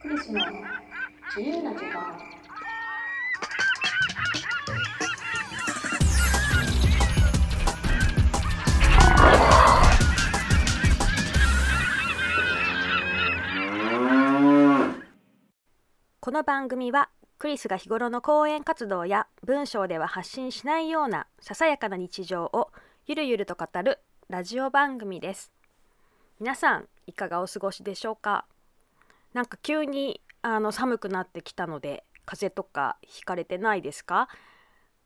クリスの。自由な時間。この番組はクリスが日頃の講演活動や文章では発信しないようなささやかな日常をゆるゆると語るラジオ番組です。皆さんいかがお過ごしでしょうか？なんか急にあの寒くなってきたので風邪とかひかれてないですか？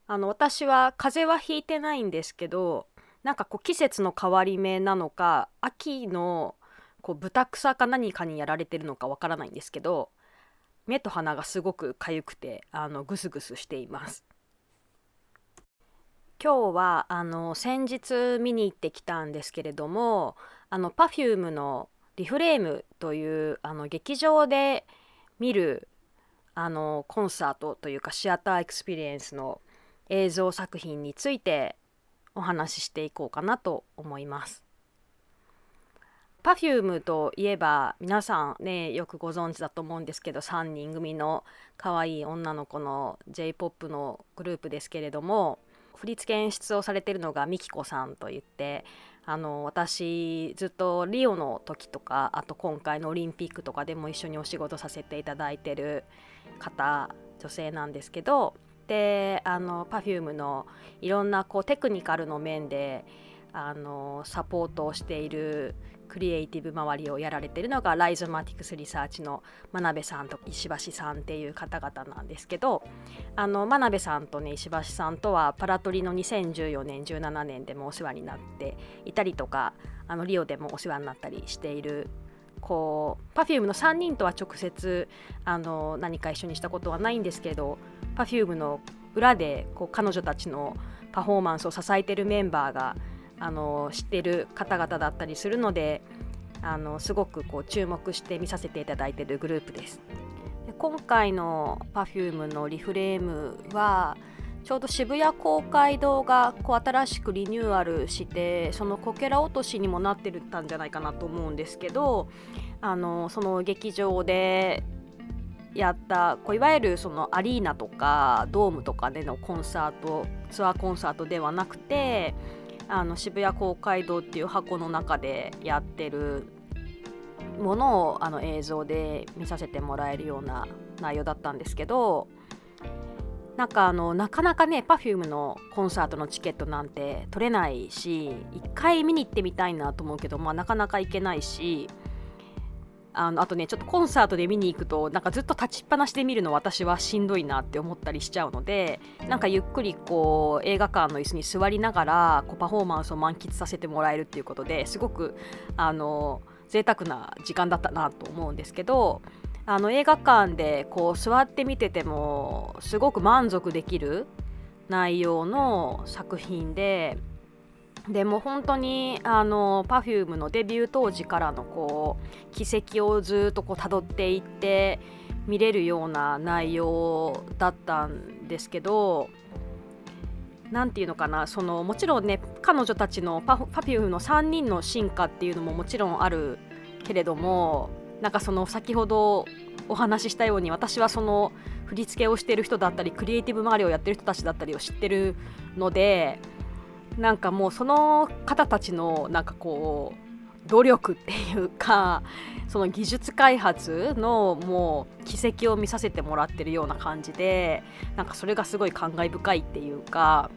あの私は風邪はひいてないんですけどなんかこう季節の変わり目なのか秋のこう豚草か何かにやられてるのかわからないんですけど目と鼻がすごく痒くてあのグスグスしています。今日はあの先日見に行ってきたんですけれどもあの Perfume のリフレームというあの劇場で見るあのコンサートというかシアターエクスペリエンスの映像作品についてお話ししていこうかなと思います。Perfume といえば皆さんねよくご存知だと思うんですけど3人組の可愛い女の子の j p o p のグループですけれども振付演出をされてるのがミキコさんといってあの私ずっとリオの時とかあと今回のオリンピックとかでも一緒にお仕事させていただいてる方女性なんですけどであの Perfume のいろんなこうテクニカルの面であのサポートをしているクリエイティブ周りをやられてるのがライゾマティクスリサーチの真鍋さんと石橋さんっていう方々なんですけどあの真鍋さんとね石橋さんとはパラトリの2014年17年でもお世話になっていたりとかあのリオでもお世話になったりしているこう Perfume の3人とは直接あの何か一緒にしたことはないんですけど Perfume の裏でこう彼女たちのパフォーマンスを支えているメンバーがあの知ってる方々だったりするのであのすごくこう注目して見させていただいているグループです。で今回の Perfume のリフレームはちょうど渋谷公会堂がこう新しくリニューアルしてそのこけら落としにもなってたんじゃないかなと思うんですけどあのその劇場でやったこういわゆるそのアリーナとかドームとかでのコンサートツアーコンサートではなくてあの渋谷公会堂っていう箱の中でやってるものをあの映像で見させてもらえるような内容だったんですけどなんかあのなかなかね Perfume のコンサートのチケットなんて取れないし一回見に行ってみたいなと思うけど、まあ、なかなか行けないしあのあとねちょっとコンサートで見に行くとなんかずっと立ちっぱなしで見るの私はしんどいなって思ったりしちゃうのでなんかゆっくりこう映画館の椅子に座りながらこうパフォーマンスを満喫させてもらえるっていうことですごくあの贅沢な時間だったなと思うんですけどあの映画館でこう座って見ててもすごく満足できる内容の作品ででも本当にあの Perfume のデビュー当時からのこう軌跡をずっとこう辿っていって見れるような内容だったんですけど何て言うのかなそのもちろんね彼女たちの Perfume の3人の進化っていうのももちろんあるけれどもなんかその先ほどお話ししたように私はその振り付けをしてる人だったりクリエイティブ周りをやってる人たちだったりを知ってるのでなんかもうその方たちのなんかこう努力っていうか その技術開発のもう軌跡を見させてもらってるような感じでなんかそれがすごい感慨深いっていうか。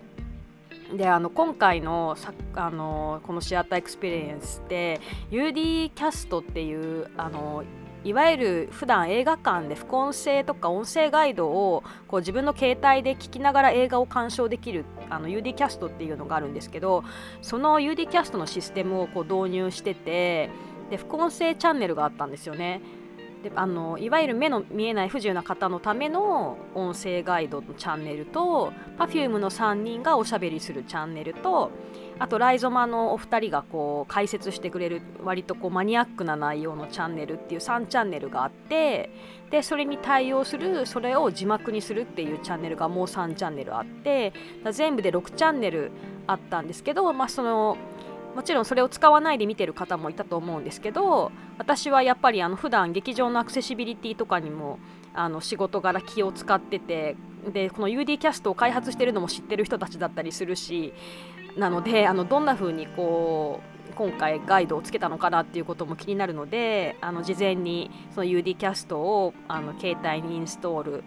であの今回のさあのこの Theater Experience って UD キャストっていうあのいわゆる普段映画館で副音声とか音声ガイドをこう自分の携帯で聞きながら映画を鑑賞できるあの UD キャストっていうのがあるんですけどその UD キャストのシステムをこう導入しててで副音声チャンネルがあったんですよね。であのいわゆる目の見えない不自由な方のための音声ガイドのチャンネルと Perfume の3人がおしゃべりするチャンネルとあとライゾマのお二人がこう解説してくれる割とこうマニアックな内容のチャンネルっていう3チャンネルがあってでそれに対応するそれを字幕にするっていうチャンネルがもう3チャンネルあって全部で6チャンネルあったんですけど、まあ、そのもちろんそれを使わないで見てる方もいたと思うんですけど私はやっぱりあの普段劇場のアクセシビリティとかにもあの仕事柄気を使っててでこの UD キャストを開発してるのも知ってる人たちだったりするしなのであのどんな風にこう今回ガイドをつけたのかなっていうことも気になるのであの事前にその UD キャストをあの携帯にインストール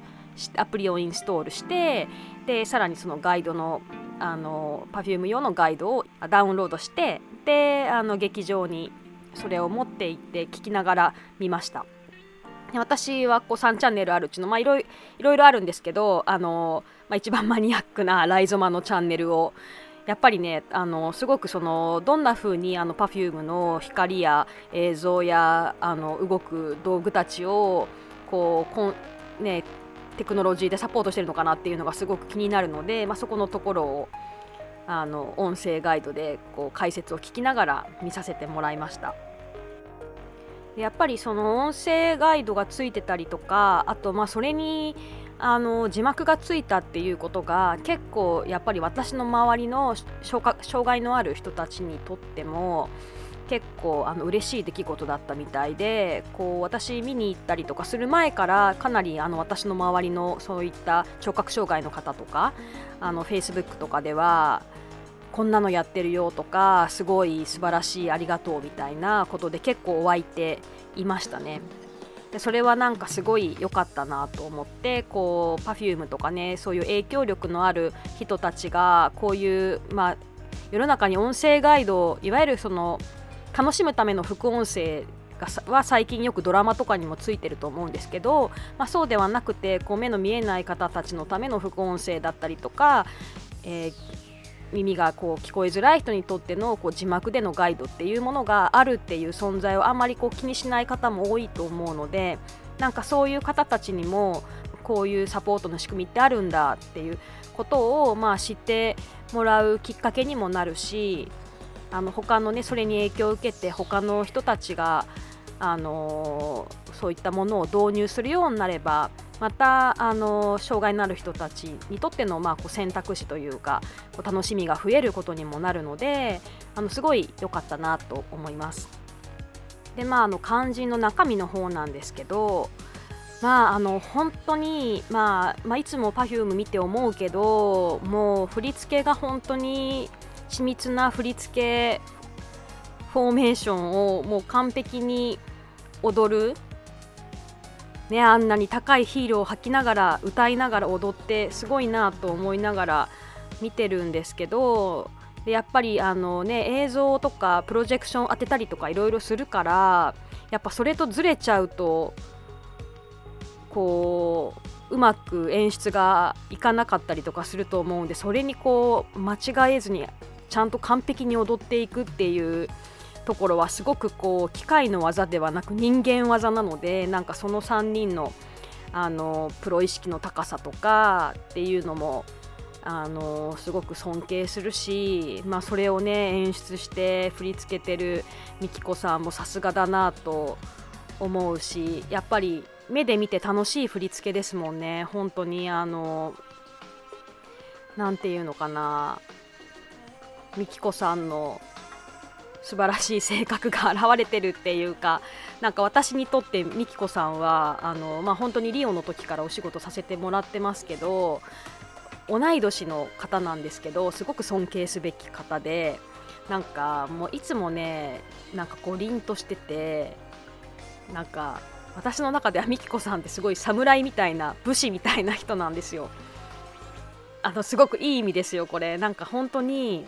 アプリをインストールしてでさらにそのガイドのあの Perfume 用のガイドをダウンロードしてであの劇場にそれを持って行って聞きながら見ました。私はこう3チャンネルあるうちの、まあ、いろいろあるんですけどあの、まあ、一番マニアックなライゾマのチャンネルをやっぱりねあのすごくそのどんな風にあの Perfume の光や映像やあの動く道具たちをこうこん、ね、テクノロジーでサポートしてるのかなっていうのがすごく気になるので、まあ、そこのところをあの音声ガイドでこう解説を聞きながら見させてもらいました。やっぱりその音声ガイドがついてたりとかあとまあそれにあの字幕がついたっていうことが結構やっぱり私の周りの障害のある人たちにとっても結構あの嬉しい出来事だったみたいでこう私見に行ったりとかする前からかなりあの私の周りのそういった聴覚障害の方とかあの Facebook とかではこんなのやってるよとかすごい素晴らしいありがとうみたいなことで結構湧いていましたね。でそれはなんかすごい良かったなと思ってこう Perfume とかねそういう影響力のある人たちがこういうまあ世の中に音声ガイドいわゆるその楽しむための副音声がは最近よくドラマとかにもついてると思うんですけど、まあ、そうではなくてこう目の見えない方たちのための副音声だったりとか、えー、耳がこう聞こえづらい人にとってのこう字幕でのガイドっていうものがあるっていう存在をあまりこう気にしない方も多いと思うのでなんかそういう方たちにもこういうサポートの仕組みってあるんだっていうことをまあ知ってもらうきっかけにもなるしあの他のねそれに影響を受けて他の人たちがあのそういったものを導入するようになればまたあの障害のある人たちにとっての、まあ、こう選択肢というかこう楽しみが増えることにもなるのであのすごい良かったなと思います。でまああの肝心の中身の方なんですけどまああの本当に、まあ、まあいつも Perfume 見て思うけどもう振り付けが本当に緻密な振り付けフォーメーションをもう完璧に踊る、ね、あんなに高いヒールを履きながら歌いながら踊ってすごいなと思いながら見てるんですけどでやっぱりあの、ね、映像とかプロジェクション当てたりとかいろいろするからやっぱそれとずれちゃうとこううまく演出がいかなかったりとかすると思うんでそれにこう間違えずにちゃんと完璧に踊っていくっていうところはすごくこう機械の技ではなく人間技なのでなんかその3人のあのプロ意識の高さとかっていうのもあのすごく尊敬するし、まあ、それをね演出して振り付けてるみきこさんもさすがだなと思うしやっぱり目で見て楽しい振り付けですもんね。本当にあの何て言うのかな。みきこさんの素晴らしい性格が現れてるっていうかなんか私にとってみきこさんはあの、まあ、本当にリオの時からお仕事させてもらってますけど同い年の方なんですけどすごく尊敬すべき方でなんかもういつもねなんかこう凛としててなんか私の中ではみきこさんってすごい侍みたいな武士みたいな人なんですよ。あのすごくいい意味ですよこれなんか本当に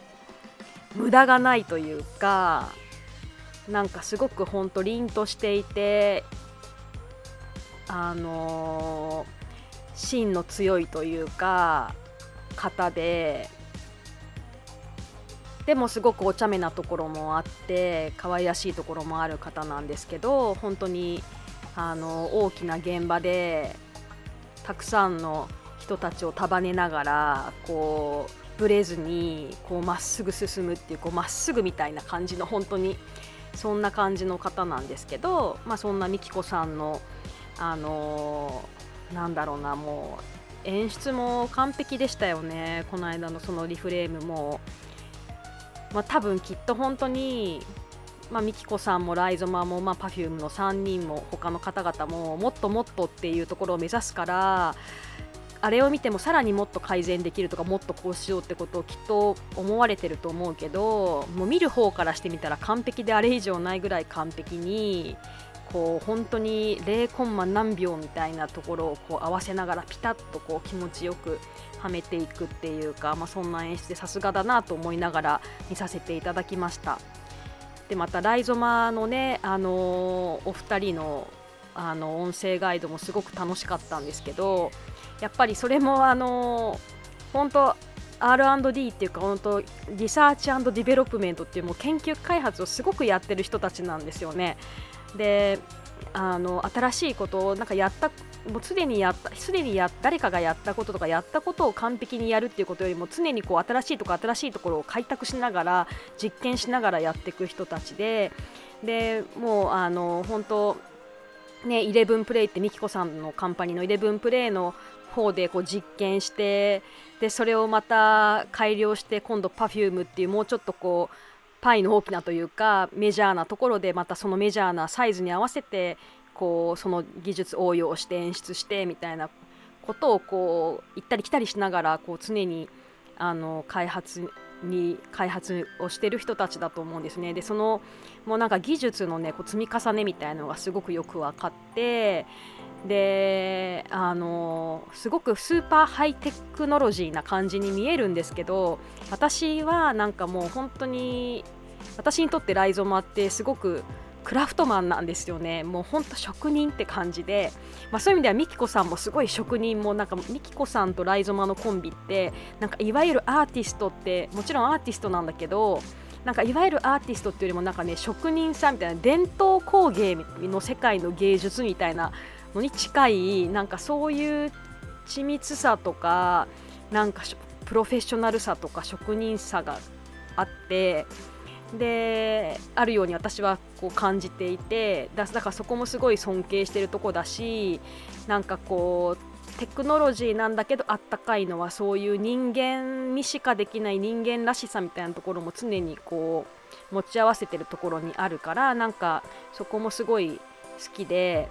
無駄がないというかなんかすごくほんと凛としていてあのー、芯の強いというか方ででもすごくお茶目なところもあって可愛らしいところもある方なんですけど本当にあの大きな現場でたくさんの人たちを束ねながらこうぶれずにこうまっすぐ進むっていうまっすぐみたいな感じの本当にそんな感じの方なんですけど、まあ、そんなみきこさんのあのー、なんだろうなもう演出も完璧でしたよね。この間のそのリフレームも。まあ、多分きっと本当にまあ、ミキコさんもライゾマも、まあ、Perfume の3人も他の方々ももっともっとっていうところを目指すからあれを見てもさらにもっと改善できるとかもっとこうしようってことをきっと思われてると思うけどもう見る方からしてみたら完璧であれ以上ないぐらい完璧にこう本当に0コンマ何秒みたいなところをこう合わせながらピタッとこう気持ちよくはめていくっていうか、まあ、そんな演出でさすがだなと思いながら見させていただきました。でまたライゾマのね、あのー、お二人のあの音声ガイドもすごく楽しかったんですけどやっぱりそれもあの本当 R&D っていうか本当 research development っていうもう研究開発をすごくやってる人たちなんですよね。であの新しいことをなんかやったもうすでにやったすでにや誰かがやったこととかやったことを完璧にやるっていうことよりも常にこう新しいところ新しいところを開拓しながら実験しながらやっていく人たちででもうあの本当ね、イレブンプレイってミキコさんのカンパニーのイレブンプレイの方でこう実験してでそれをまた改良して今度 Perfume っていうもうちょっとこうパイの大きなというかメジャーなところでまたそのメジャーなサイズに合わせてこうその技術応用して演出してみたいなことをこう行ったり来たりしながらこう常にあの開発に開発をしてる人たちだと思うんですね。でそのもうなんか技術のねこう積み重ねみたいなのがすごくよく分かってであのすごくスーパーハイテクノロジーな感じに見えるんですけど私はなんかもう本当に私にとってライゾマってすごくクラフトマンなんですよね。もうほんと職人って感じで、まあ、そういう意味ではミキコさんもすごい職人もなんかミキコさんとライゾマのコンビってなんかいわゆるアーティストってもちろんアーティストなんだけどなんかいわゆるアーティストっていうよりもなんかね職人さんみたいな伝統工芸の世界の芸術みたいなのに近いなんかそういう緻密さとかなんかプロフェッショナルさとか職人さがあってであるように私はこう感じていてだからそこもすごい尊敬してるとこだしなんかこうテクノロジーなんだけどあったかいのはそういう人間にしかできない人間らしさみたいなところも常にこう持ち合わせてるところにあるからなんかそこもすごい好きで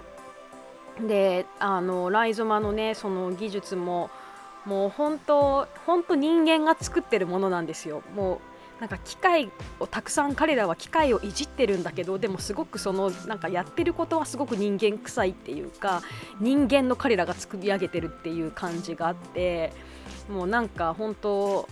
であのライゾマのねその技術ももう本当本当人間が作ってるものなんですよ。もうなんか機械をたくさん彼らは機械をいじってるんだけどでもすごくそのなんかやってることはすごく人間臭いっていうか人間の彼らが作り上げてるっていう感じがあってもうなんか本当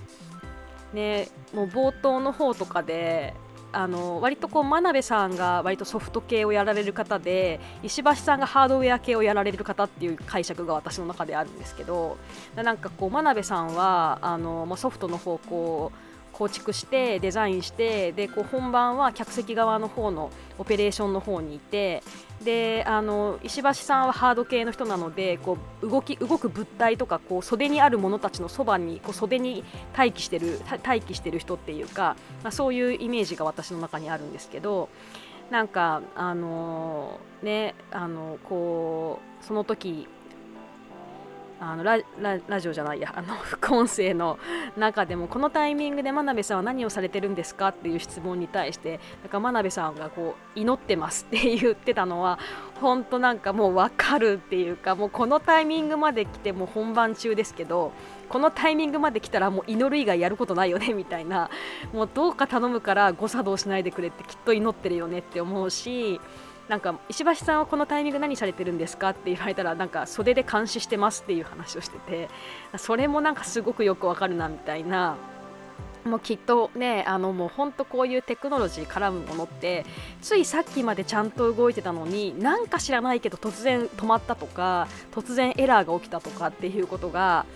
ねもう冒頭の方とかであの割とこう真鍋さんが割とソフト系をやられる方で石橋さんがハードウェア系をやられる方っていう解釈が私の中であるんですけどなんかこう真鍋さんはあの、まあ、ソフトの方向構築してデザインしてでこう本番は客席側の方のオペレーションの方にいてであの石橋さんはハード系の人なのでこう動き動く物体とかこう袖にあるものたちのそばにこう袖に待機してる待機してる人っていうか、まあ、そういうイメージが私の中にあるんですけどなんかあのー、ねあのこうその時あのラジオじゃないやあの副音声の中でもこのタイミングで真鍋さんは何をされてるんですかっていう質問に対してなんか真鍋さんがこう祈ってますって言ってたのは本当なんかもう分かるっていうかもうこのタイミングまで来ても本番中ですけど このタイミングまで来たらもう祈る以外やることないよねみたいな。もうどうか頼むから誤作動しないでくれってきっと祈ってるよねって思うしなんか石橋さんはこのタイミング何されてるんですかって言われたらなんか袖で監視してますっていう話をしててそれもなんかすごくよくわかるなみたいな。もうきっとねあのもうほんとこういうテクノロジー絡むものってついさっきまでちゃんと動いてたのになんか知らないけど突然止まったとか突然エラーが起きたとかっていうことが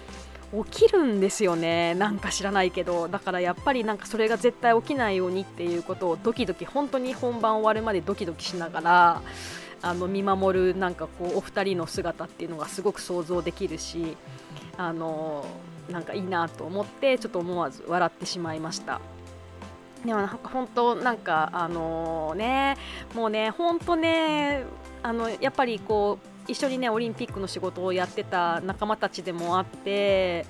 起きるんですよねなんか知らないけどだからやっぱりなんかそれが絶対起きないようにっていうことをドキドキ本当に本番終わるまでドキドキしながらあの見守るなんかこうお二人の姿っていうのがすごく想像できるしあのなんかいいなと思ってちょっと思わず笑ってしまいました。でもなんか本当なんかあのねもうね本当ねあのやっぱりこう一緒にねオリンピックの仕事をやってた仲間たちでもあって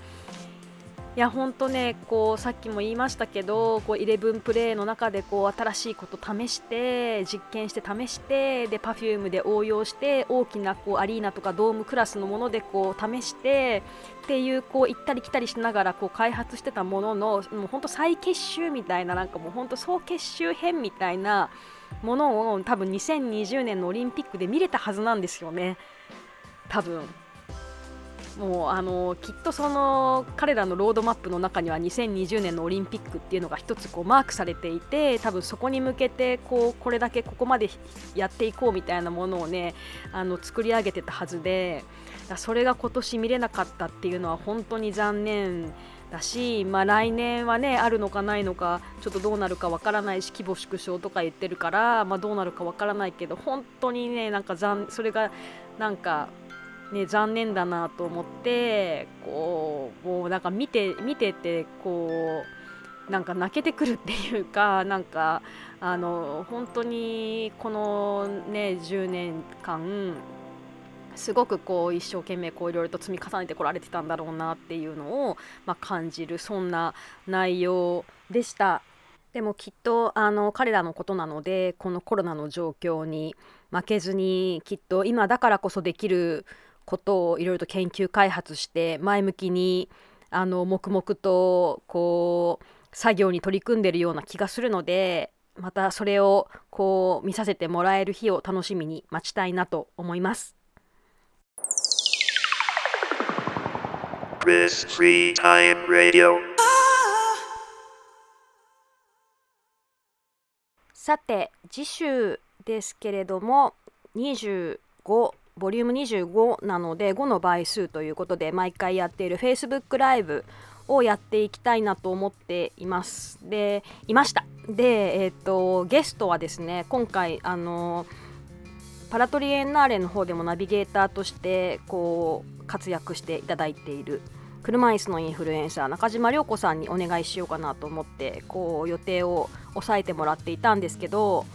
いや本当ねこうさっきも言いましたけどこう11プレイの中でこう新しいこと試して実験して試してで Perfume で応用して大きなこうアリーナとかドームクラスのものでこう試してっていうこう行ったり来たりしながらこう開発してたもののもう本当再結集みたいななんかもう本当総結集編みたいなものを多分2020年のオリンピックで見れたはずなんですよね多分。もうあのきっとその彼らのロードマップの中には2020年のオリンピックっていうのが一つこうマークされていて多分そこに向けてこうこれだけここまでやっていこうみたいなものをねあの作り上げてたはずでそれが今年見れなかったっていうのは本当に残念だし、まあ、来年はねあるのかないのかちょっとどうなるかわからないし規模縮小とか言ってるから、まあ、どうなるかわからないけど本当にねなんか残それがなんかね、残念だなと思ってこうもうなんか見て見ててこうなんか泣けてくるっていうかなんかあの本当にこのね10年間すごくこう一生懸命こういろいろと積み重ねてこられてたんだろうなっていうのを、まあ、感じるそんな内容でした。でもきっとあの彼らのことなのでこのコロナの状況に負けずにきっと今だからこそできることをいろいろと研究開発して前向きにあの黙々とこう作業に取り組んでるような気がするのでまたそれをこう見させてもらえる日を楽しみに待ちたいなと思います。さて次週ですけれども25ボリューム25なので5の倍数ということで毎回やっている Facebook ライブをやっていきたいなと思っています。で、いました。で、えっ、ー、と、ゲストはですね、今回、あの、パラトリエンナーレの方でもナビゲーターとしてこう活躍していただいている車椅子のインフルエンサー中島涼子さんにお願いしようかなと思ってこう予定を抑えてもらっていたんですけど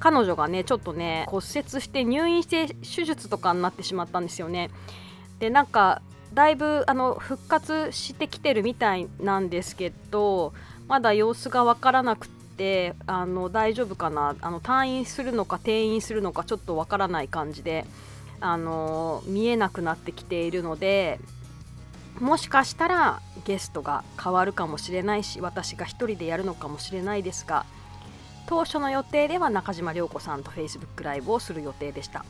彼女がねちょっとね骨折して入院して手術とかになってしまったんですよね。でなんかだいぶあの復活してきてるみたいなんですけどまだ様子が分からなくてあの大丈夫かな？あの退院するのか転院するのかちょっと分からない感じであの見えなくなってきているのでもしかしたらゲストが変わるかもしれないし私が1人でやるのかもしれないですが当初の予定では中島涼子さんと Facebook ライブをする予定でした。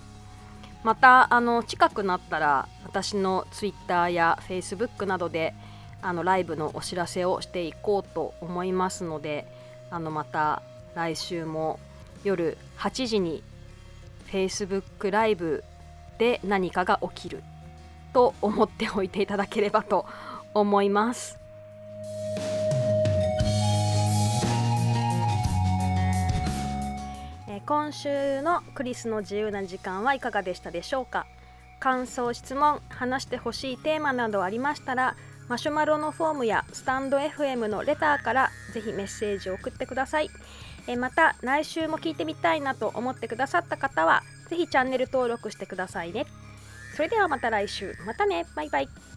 またあの近くなったら私の Twitter や Facebook などであのライブのお知らせをしていこうと思いますのであのまた来週も夜8時に Facebook ライブで何かが起きると思っておいていただければと思います。今週のクリスの自由な時間はいかがでしたでしょうか？感想質問話してほしいテーマなどありましたらマシュマロのフォームやスタンド FM のレターからぜひメッセージを送ってください。えまた来週も聞いてみたいなと思ってくださった方はぜひチャンネル登録してくださいね。それではまた来週。またね。バイバイ。